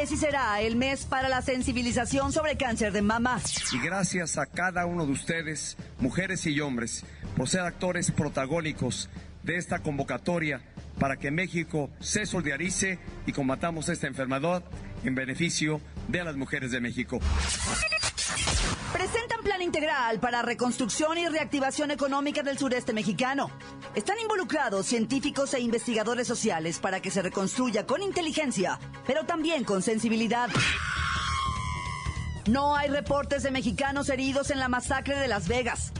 Octubre sí será el mes para la sensibilización sobre cáncer de mama. Y gracias a cada uno de ustedes, mujeres y hombres, por ser actores protagónicos de esta convocatoria para que México se solidarice y combatamos esta enfermedad en beneficio de las mujeres de México. Presentan plan integral para reconstrucción y reactivación económica del sureste mexicano. Están involucrados científicos e investigadores sociales para que se reconstruya con inteligencia, pero también con sensibilidad. No hay reportes de mexicanos heridos en la masacre de Las Vegas.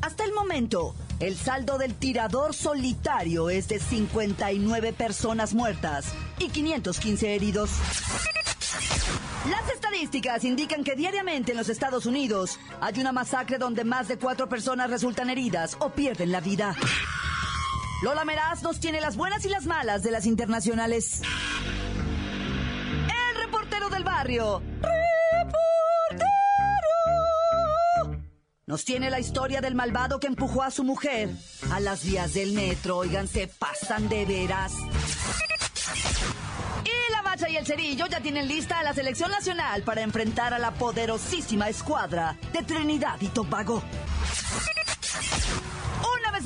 Hasta el momento, el saldo del tirador solitario es de 59 personas muertas y 515 heridos. Las estadísticas indican que diariamente en los Estados Unidos hay una masacre donde más de cuatro personas resultan heridas o pierden la vida. Lola Meraz nos tiene las buenas y las malas de las internacionales. El reportero del barrio. ¡Reportero! Nos tiene la historia del malvado que empujó a su mujer a las vías del metro. Oigan, se pasan de veras. Y la Bacha y el Cerillo ya tienen lista a la selección nacional para enfrentar a la poderosísima escuadra de Trinidad y Tobago.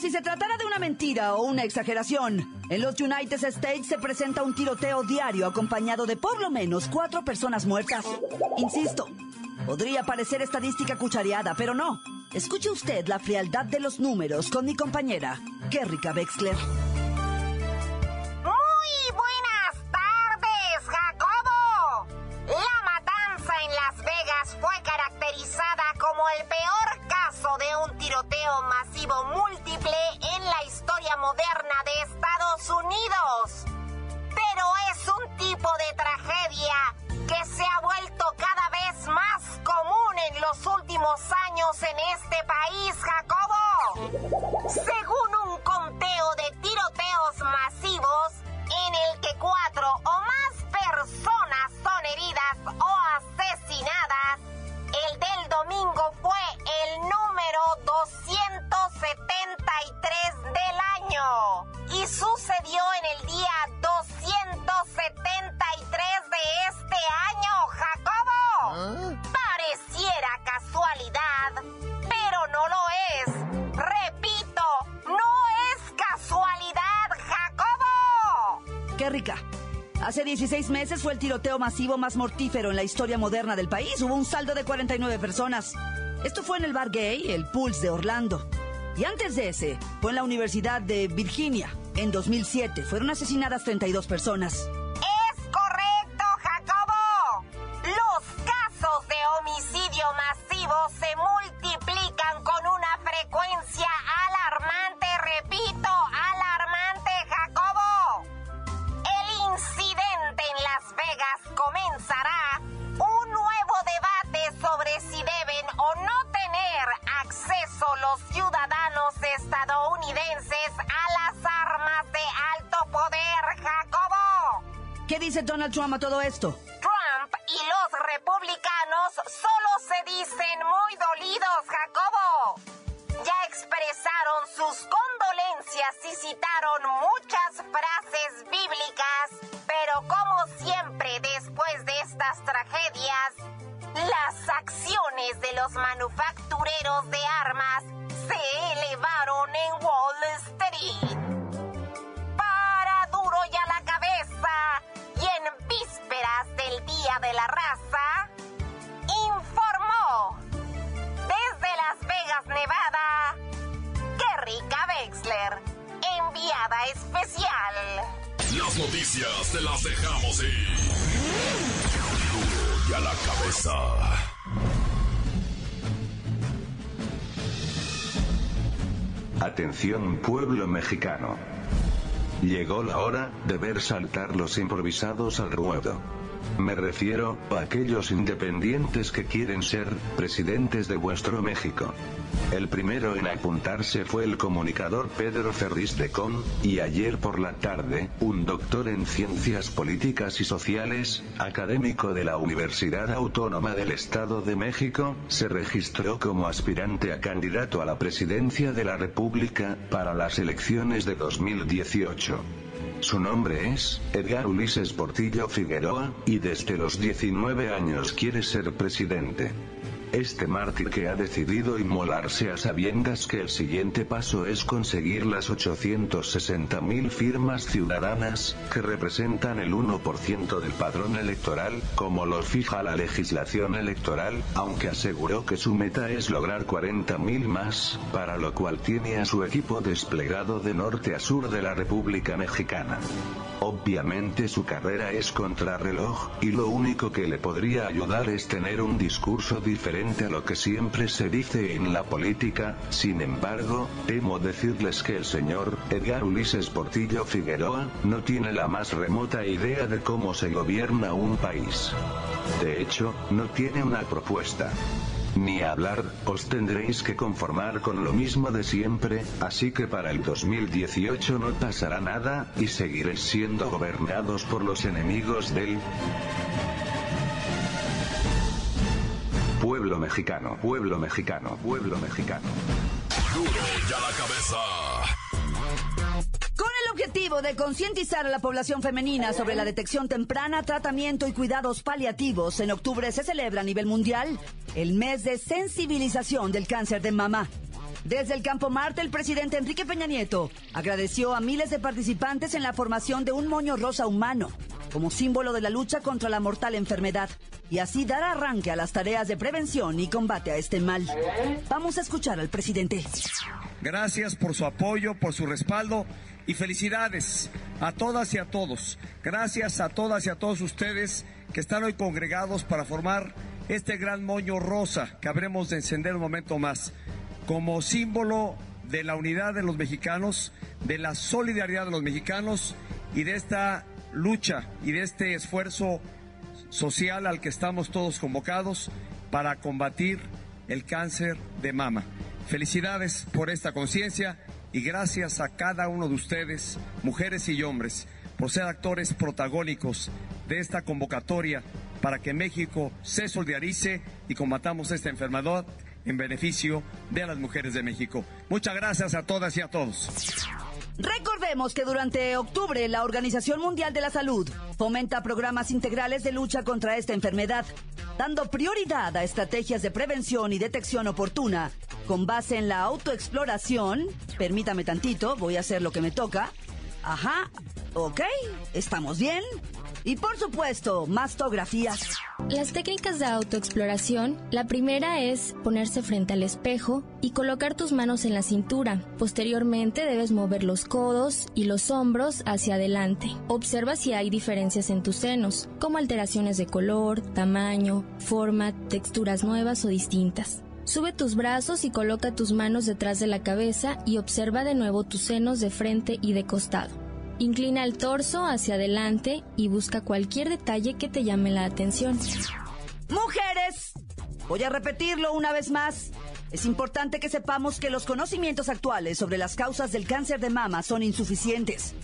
Si se tratara de una mentira o una exageración, en los United States se presenta un tiroteo diario acompañado de por lo menos cuatro personas muertas. Insisto, podría parecer estadística cuchareada, pero no. Escuche usted la frialdad de los números con mi compañera, Kerrika Wexler. ¡Qué rica! Hace 16 meses fue el tiroteo masivo más mortífero en la historia moderna del país. Hubo un saldo de 49 personas. Esto fue en el bar gay, el Pulse de Orlando. Y antes de ese, fue en la Universidad de Virginia. En 2007 fueron asesinadas 32 personas. ¿Qué dice Donald Trump a todo esto? Especial. Las noticias te las dejamos ir. Duro y a la cabeza. Atención pueblo mexicano. Llegó la hora de ver saltar los improvisados al ruedo. Me refiero a aquellos independientes que quieren ser presidentes de vuestro México. El primero en apuntarse fue el comunicador Pedro Ferris de Con, y ayer por la tarde, un doctor en ciencias políticas y sociales, académico de la Universidad Autónoma del Estado de México, se registró como aspirante a candidato a la presidencia de la República para las elecciones de 2018. Su nombre es Edgar Ulises Portillo Figueroa, y desde los 19 años quiere ser presidente. Este mártir que ha decidido inmolarse a sabiendas que el siguiente paso es conseguir las 860.000 firmas ciudadanas, que representan el 1% del padrón electoral, como lo fija la legislación electoral, aunque aseguró que su meta es lograr 40.000 más, para lo cual tiene a su equipo desplegado de norte a sur de la República Mexicana. Obviamente su carrera es contrarreloj, y lo único que le podría ayudar es tener un discurso diferente a lo que siempre se dice en la política, sin embargo, temo decirles que el señor Edgar Ulises Portillo Figueroa no tiene la más remota idea de cómo se gobierna un país. De hecho, no tiene una propuesta. Ni hablar, os tendréis que conformar con lo mismo de siempre, así que para el 2018 no pasará nada, y seguiréis siendo gobernados por los enemigos del... Pueblo mexicano, pueblo mexicano, pueblo mexicano. Duro la cabeza. Con el objetivo de concientizar a la población femenina sobre la detección temprana, tratamiento y cuidados paliativos, en octubre se celebra a nivel mundial el mes de sensibilización del cáncer de mama. Desde el Campo Marte, el presidente Enrique Peña Nieto agradeció a miles de participantes en la formación de un moño rosa humano, como símbolo de la lucha contra la mortal enfermedad, y así dar arranque a las tareas de prevención y combate a este mal. Vamos a escuchar al presidente. Gracias por su apoyo, por su respaldo y felicidades a todas y a todos. Gracias a todas y a todos ustedes que están hoy congregados para formar este gran moño rosa que habremos de encender un momento más como símbolo de la unidad de los mexicanos, de la solidaridad de los mexicanos y de esta lucha y de este esfuerzo social al que estamos todos convocados para combatir el cáncer de mama. Felicidades por esta conciencia y gracias a cada uno de ustedes, mujeres y hombres, por ser actores protagónicos de esta convocatoria para que México se solidarice y combatamos esta enfermedad en beneficio de las mujeres de México. Muchas gracias a todas y a todos. Recordemos que durante octubre la Organización Mundial de la Salud fomenta programas integrales de lucha contra esta enfermedad, dando prioridad a estrategias de prevención y detección oportuna con base en la autoexploración. Permítame tantito, voy a hacer lo que me toca. Ajá, ok, estamos bien. Y por supuesto, mastografías. Las técnicas de autoexploración, la primera es ponerse frente al espejo y colocar tus manos en la cintura. Posteriormente debes mover los codos y los hombros hacia adelante. Observa si hay diferencias en tus senos, como alteraciones de color, tamaño, forma, texturas nuevas o distintas. Sube tus brazos y coloca tus manos detrás de la cabeza y observa de nuevo tus senos de frente y de costado. Inclina el torso hacia adelante y busca cualquier detalle que te llame la atención. Mujeres, voy a repetirlo una vez más. Es importante que sepamos que los conocimientos actuales sobre las causas del cáncer de mama son insuficientes,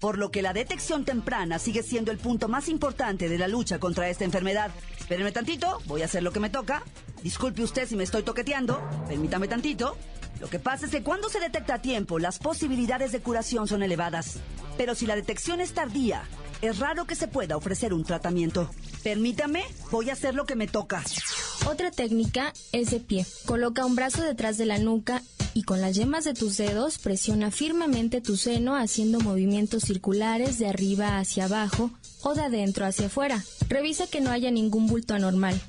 por lo que la detección temprana sigue siendo el punto más importante de la lucha contra esta enfermedad. Espérenme tantito, voy a hacer lo que me toca. Disculpe usted si me estoy toqueteando, permítame tantito. Lo que pasa es que cuando se detecta a tiempo, las posibilidades de curación son elevadas. Pero si la detección es tardía, es raro que se pueda ofrecer un tratamiento. Permítame, voy a hacer lo que me toca. Otra técnica es de pie. Coloca un brazo detrás de la nuca y con las yemas de tus dedos presiona firmemente tu seno haciendo movimientos circulares de arriba hacia abajo o de adentro hacia afuera. Revisa que no haya ningún bulto anormal.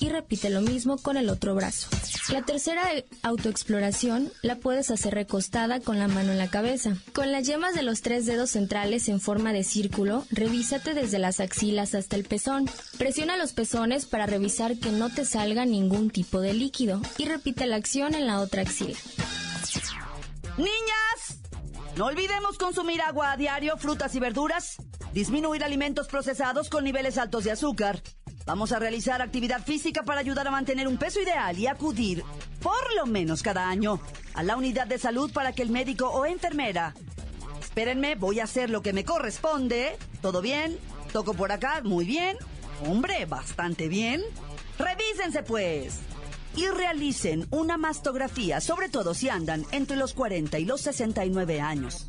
Y repite lo mismo con el otro brazo. La tercera autoexploración la puedes hacer recostada con la mano en la cabeza. Con las yemas de los tres dedos centrales en forma de círculo, revísate desde las axilas hasta el pezón. Presiona los pezones para revisar que no te salga ningún tipo de líquido y repite la acción en la otra axila. Niñas, no olvidemos consumir agua a diario, frutas y verduras, disminuir alimentos procesados con niveles altos de azúcar. Vamos a realizar actividad física para ayudar a mantener un peso ideal y acudir, por lo menos cada año, a la unidad de salud para que el médico o enfermera. Espérenme, voy a hacer lo que me corresponde. ¿Todo bien? Toco por acá, muy bien. Hombre, bastante bien. Revísense pues y realicen una mastografía, sobre todo si andan entre los 40 y los 69 años.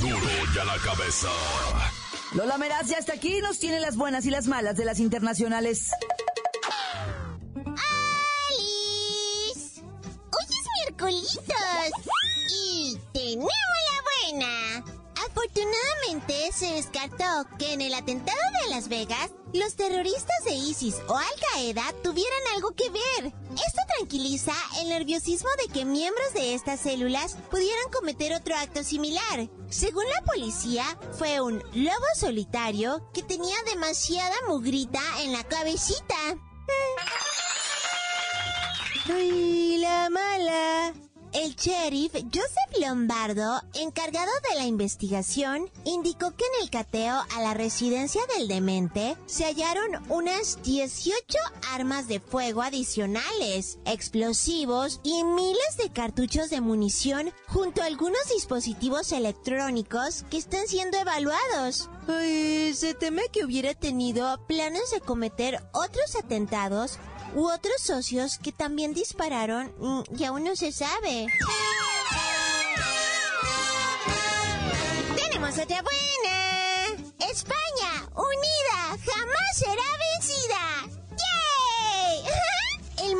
Duro y a la cabeza. Lola Meraz ya está aquí y nos tiene las buenas y las malas de las internacionales. ¡Alice! Hoy es miércoles y tenemos la buena. Afortunadamente se descartó que en el atentado de Las Vegas los terroristas de ISIS o Al Qaeda tuvieran algo que ver. Esto tranquiliza el nerviosismo de que miembros de estas células pudieran cometer otro acto similar. Según la policía, fue un lobo solitario que tenía demasiada mugrita en la cabecita. ¡Ay, la mala! El sheriff Joseph Lombardo, encargado de la investigación, indicó que en el cateo a la residencia del demente se hallaron unas 18 armas de fuego adicionales, explosivos y miles de cartuchos de munición junto a algunos dispositivos electrónicos que están siendo evaluados. Ay, se teme que hubiera tenido planes de cometer otros atentados u otros socios que también dispararon mm, y aún no se sabe. Tenemos otra buena. España, unida, jamás será vencida.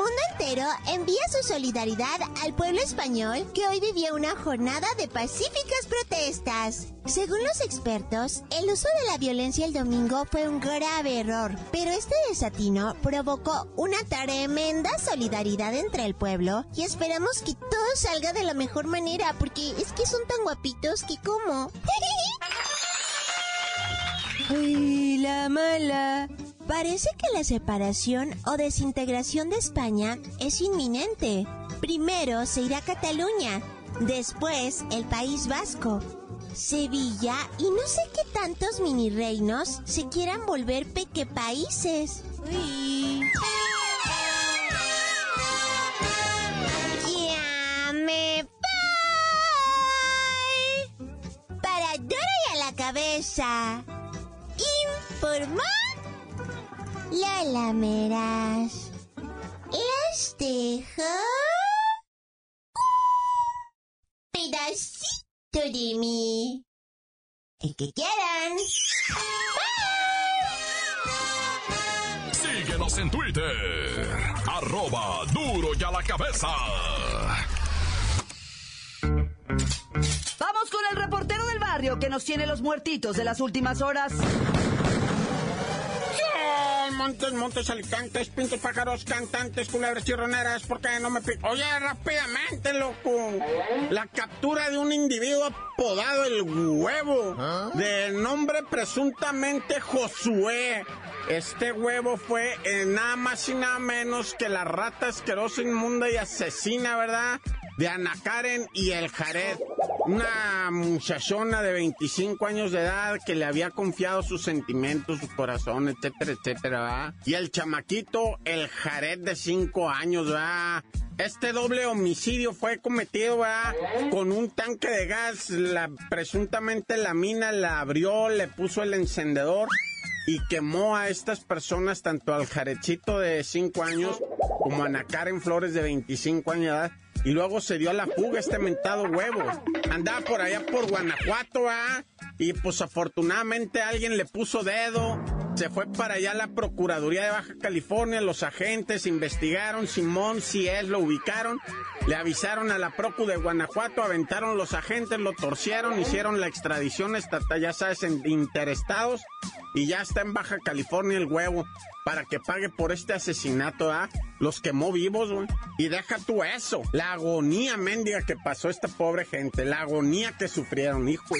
Mundo entero envía su solidaridad al pueblo español que hoy vivía una jornada de pacíficas protestas. Según los expertos, el uso de la violencia el domingo fue un grave error, pero este desatino provocó una tremenda solidaridad entre el pueblo y esperamos que todo salga de la mejor manera porque es que son tan guapitos que como. ¡Ay, la mala! Parece que la separación o desintegración de España es inminente. Primero se irá Cataluña, después el País Vasco, Sevilla y no sé qué tantos mini reinos se quieran volver me voy. Para a la cabeza. Informó Les dejo un pedacito de mí. El que quieran. Síguenos en Twitter. Arroba duro y a la cabeza. Vamos con el reportero del barrio que nos tiene los muertitos de las últimas horas. Montes, montes, alicantes, pintos, pájaros, cantantes, culebras chirroneras, ¿por qué no me pi- Oye, rápidamente, loco. La captura de un individuo apodado el huevo, de nombre presuntamente Josué. Este huevo fue eh, nada más y nada menos que la rata asquerosa, inmunda y asesina, ¿verdad? De Ana Karen y el Jared. Una muchachona de 25 años de edad que le había confiado sus sentimientos, su corazón, etcétera, etcétera, ¿verdad? Y el chamaquito, el Jared de 5 años, ¿verdad? Este doble homicidio fue cometido, ¿verdad? Con un tanque de gas. La, presuntamente la mina la abrió, le puso el encendedor y quemó a estas personas, tanto al Jarechito de 5 años como a Ana Karen Flores de 25 años de edad. Y luego se dio a la fuga este mentado huevo. Andaba por allá por Guanajuato, ¿ah? Y pues afortunadamente alguien le puso dedo. Se fue para allá la Procuraduría de Baja California, los agentes investigaron, Simón, si es, lo ubicaron, le avisaron a la Procu de Guanajuato, aventaron los agentes, lo torcieron, hicieron la extradición estatal, ya sabes, en interestados, y ya está en Baja California el huevo para que pague por este asesinato, ¿ah? Los quemó vivos, güey. Y deja tú eso. La agonía mendiga que pasó esta pobre gente. La agonía que sufrieron, hijo.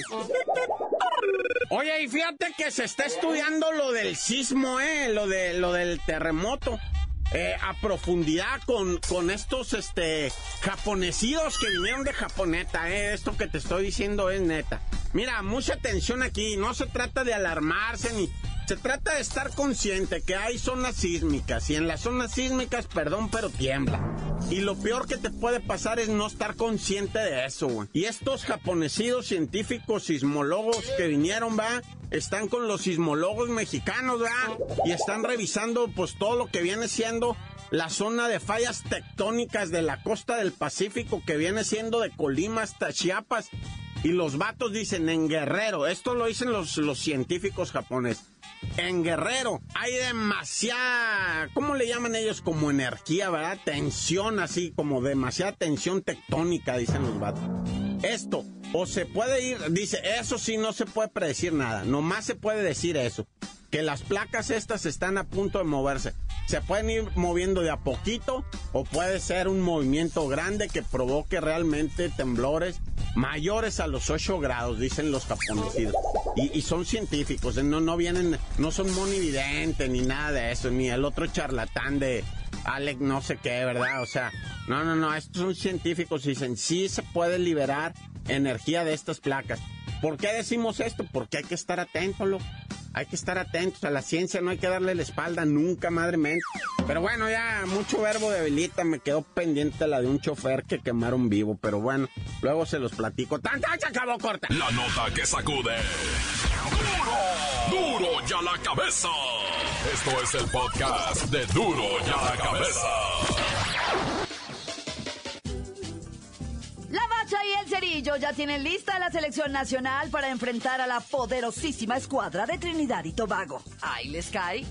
Oye, y fíjate que se está estudiando lo del sismo, ¿eh? Lo, de, lo del terremoto. Eh, a profundidad con, con estos este japonesidos que vinieron de Japoneta, eh. Esto que te estoy diciendo es neta. Mira, mucha atención aquí, no se trata de alarmarse ni se trata de estar consciente que hay zonas sísmicas y en las zonas sísmicas, perdón, pero tiembla. Y lo peor que te puede pasar es no estar consciente de eso. Y estos japonesidos científicos sismólogos que vinieron, va, están con los sismólogos mexicanos, va, y están revisando pues todo lo que viene siendo la zona de fallas tectónicas de la costa del Pacífico que viene siendo de Colima hasta Chiapas. Y los vatos dicen en Guerrero, esto lo dicen los, los científicos japoneses en Guerrero hay demasiada, ¿cómo le llaman ellos? Como energía, ¿verdad? Tensión así, como demasiada tensión tectónica, dicen los vatos. Esto, o se puede ir, dice, eso sí no se puede predecir nada, nomás se puede decir eso, que las placas estas están a punto de moverse. Se pueden ir moviendo de a poquito o puede ser un movimiento grande que provoque realmente temblores mayores a los 8 grados, dicen los japoneses. Y, son científicos, no, no vienen, no son monividentes ni nada de eso, ni el otro charlatán de Alex no sé qué, ¿verdad? O sea, no, no, no, estos son científicos y dicen, sí se puede liberar energía de estas placas. ¿Por qué decimos esto? Porque hay que estar atentos, loco. Hay que estar atentos a la ciencia, no hay que darle la espalda nunca, madre mía. Pero bueno, ya mucho verbo de velita, me quedó pendiente la de un chofer que quemaron vivo, pero bueno, luego se los platico. ¡Tan, tan, se acabó corta! La nota que sacude. ¡Duro! ¡Duro ya la cabeza! Esto es el podcast de Duro ya la cabeza. Cerillo ya tienen lista la selección nacional para enfrentar a la poderosísima escuadra de Trinidad y Tobago. Ahí les cae.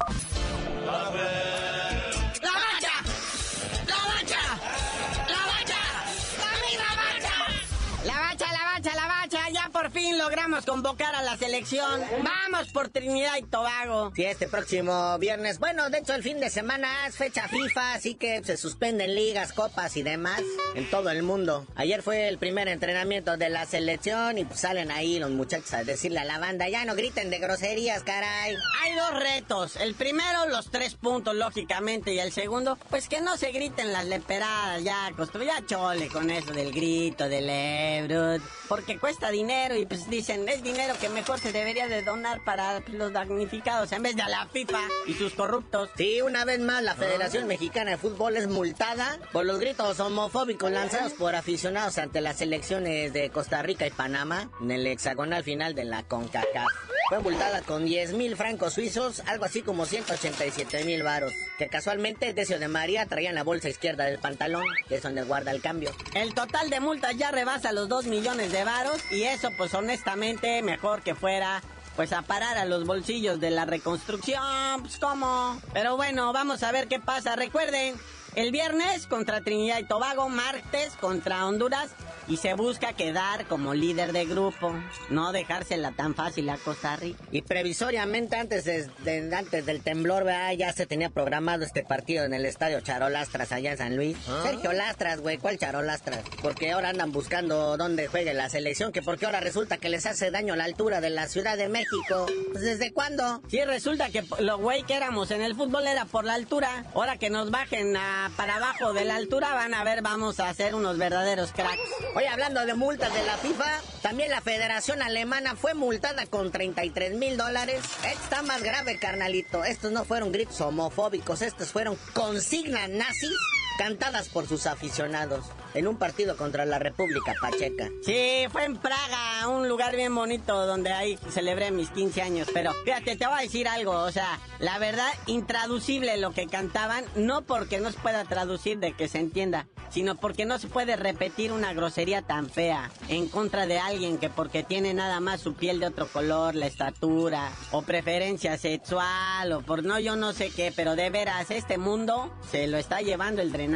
Convocar a la selección. ¡Vamos por Trinidad y Tobago! Sí, este próximo viernes. Bueno, de hecho, el fin de semana es fecha FIFA, así que se suspenden ligas, copas y demás en todo el mundo. Ayer fue el primer entrenamiento de la selección y pues salen ahí los muchachos a decirle a la banda, ya no griten de groserías, caray. Hay dos retos. El primero, los tres puntos, lógicamente, y el segundo, pues que no se griten las leperadas, ya, ya chole con eso del grito, del ebro, porque cuesta dinero y pues dicen, es dinero que mejor se debería de donar para los damnificados en vez de a la FIFA y sus corruptos. Sí, una vez más, la Federación Mexicana de Fútbol es multada por los gritos homofóbicos lanzados por aficionados ante las elecciones de Costa Rica y Panamá en el hexagonal final de la CONCACAF. Fue multada con 10 mil francos suizos, algo así como 187 mil varos, que casualmente Decio de María traía en la bolsa izquierda del pantalón, que es donde guarda el cambio. El total de multas ya rebasa los 2 millones de varos y eso pues honestamente mejor que fuera pues a parar a los bolsillos de la reconstrucción, pues cómo. Pero bueno, vamos a ver qué pasa. Recuerden, el viernes contra Trinidad y Tobago, martes contra Honduras y se busca quedar como líder de grupo, no dejársela tan fácil a Costa Rica. Y previsoriamente antes, de, antes del temblor, ya se tenía programado este partido en el estadio Charolastras allá en San Luis. ¿Ah? Sergio Lastras, güey, ¿cuál Charolastras? Porque ahora andan buscando dónde juegue la selección, que porque ahora resulta que les hace daño la altura de la Ciudad de México. Pues, ¿Desde cuándo? Sí, resulta que lo güey que éramos en el fútbol era por la altura. Ahora que nos bajen para abajo de la altura, van a ver, vamos a hacer unos verdaderos cracks. Oye, hablando de multas de la FIFA, también la Federación Alemana fue multada con 33 mil dólares. está más grave, carnalito. Estos no fueron gritos homofóbicos, estos fueron consignas nazis cantadas por sus aficionados en un partido contra la República Pacheca. Sí, fue en Praga, un lugar bien bonito donde ahí celebré mis 15 años. Pero fíjate, te voy a decir algo, o sea, la verdad, intraducible lo que cantaban, no porque no se pueda traducir de que se entienda, sino porque no se puede repetir una grosería tan fea en contra de alguien que porque tiene nada más su piel de otro color, la estatura, o preferencia sexual, o por no yo no sé qué, pero de veras, este mundo se lo está llevando el drenaje.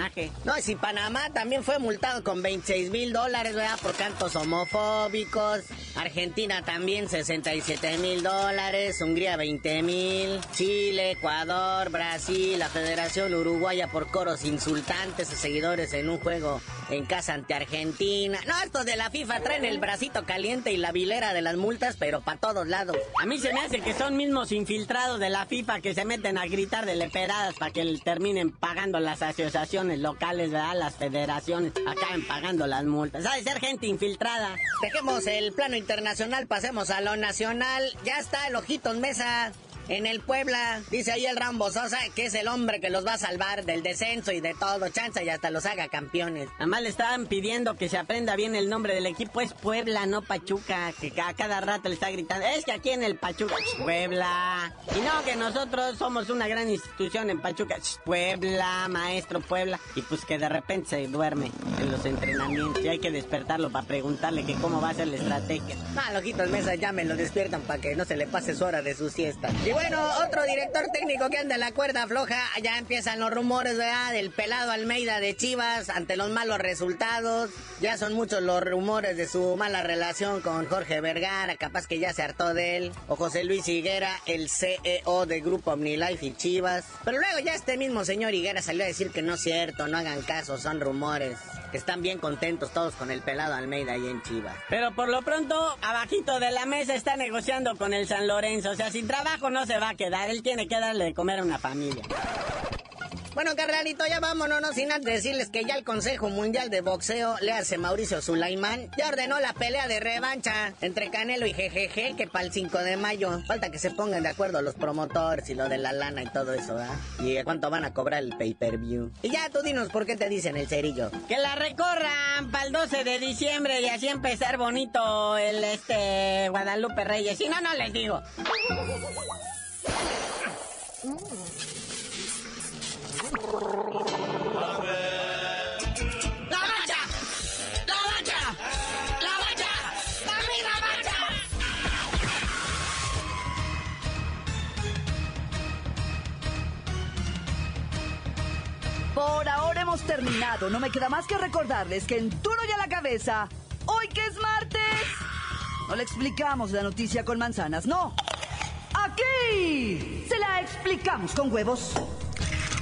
No, si Panamá también fue multado con 26 mil dólares, ¿verdad? Por cantos homofóbicos. Argentina también 67 mil dólares. Hungría 20 mil. Chile, Ecuador, Brasil, la Federación Uruguaya por coros insultantes a seguidores en un juego en casa ante Argentina. No, estos de la FIFA traen el bracito caliente y la vilera de las multas, pero para todos lados. A mí se me hace que son mismos infiltrados de la FIFA que se meten a gritar de leperadas para que terminen pagando las asociaciones locales, ¿verdad? Las federaciones acaben pagando las multas. ¿Sabe ser gente infiltrada? Dejemos el plano internacional, pasemos a lo nacional. Ya está el Ojitos Mesa en el Puebla, dice ahí el Rambo Sosa que es el hombre que los va a salvar del descenso y de todo, chanza y hasta los haga campeones. Además le estaban pidiendo que se aprenda bien el nombre del equipo, es Puebla, no Pachuca, que a cada rato le está gritando, es que aquí en el Pachuca, Puebla. Y no, que nosotros somos una gran institución en Pachuca, Puebla, maestro Puebla. Y pues que de repente se duerme en los entrenamientos y hay que despertarlo para preguntarle que cómo va a ser la estrategia. Ah, lojitos mesa ya me lo despiertan para que no se le pase su hora de su siesta bueno, otro director técnico que anda en la cuerda floja, ya empiezan los rumores, ¿verdad? Del pelado Almeida de Chivas ante los malos resultados. Ya son muchos los rumores de su mala relación con Jorge Vergara, capaz que ya se hartó de él. O José Luis Higuera, el CEO del grupo OmniLife y Chivas. Pero luego ya este mismo señor Higuera salió a decir que no es cierto, no hagan caso, son rumores están bien contentos todos con el pelado Almeida ahí en Chivas. Pero por lo pronto, abajito de la mesa está negociando con el San Lorenzo. O sea, sin trabajo no se va a quedar. Él tiene que darle de comer a una familia. Bueno, carnalito, ya vámonos, no sin antes decirles que ya el Consejo Mundial de Boxeo, le hace Mauricio Sulaimán, ya ordenó la pelea de revancha entre Canelo y GGG, que para el 5 de mayo. Falta que se pongan de acuerdo los promotores y lo de la lana y todo eso, ¿verdad? Y cuánto van a cobrar el pay-per-view. Y ya tú dinos por qué te dicen el cerillo. Que la recorran para el 12 de diciembre y así empezar bonito el este Guadalupe Reyes. Si no, no les digo. Por ahora hemos terminado. No me queda más que recordarles que en Duro y a la cabeza, hoy que es martes, no le explicamos la noticia con manzanas, no. Aquí se la explicamos con huevos.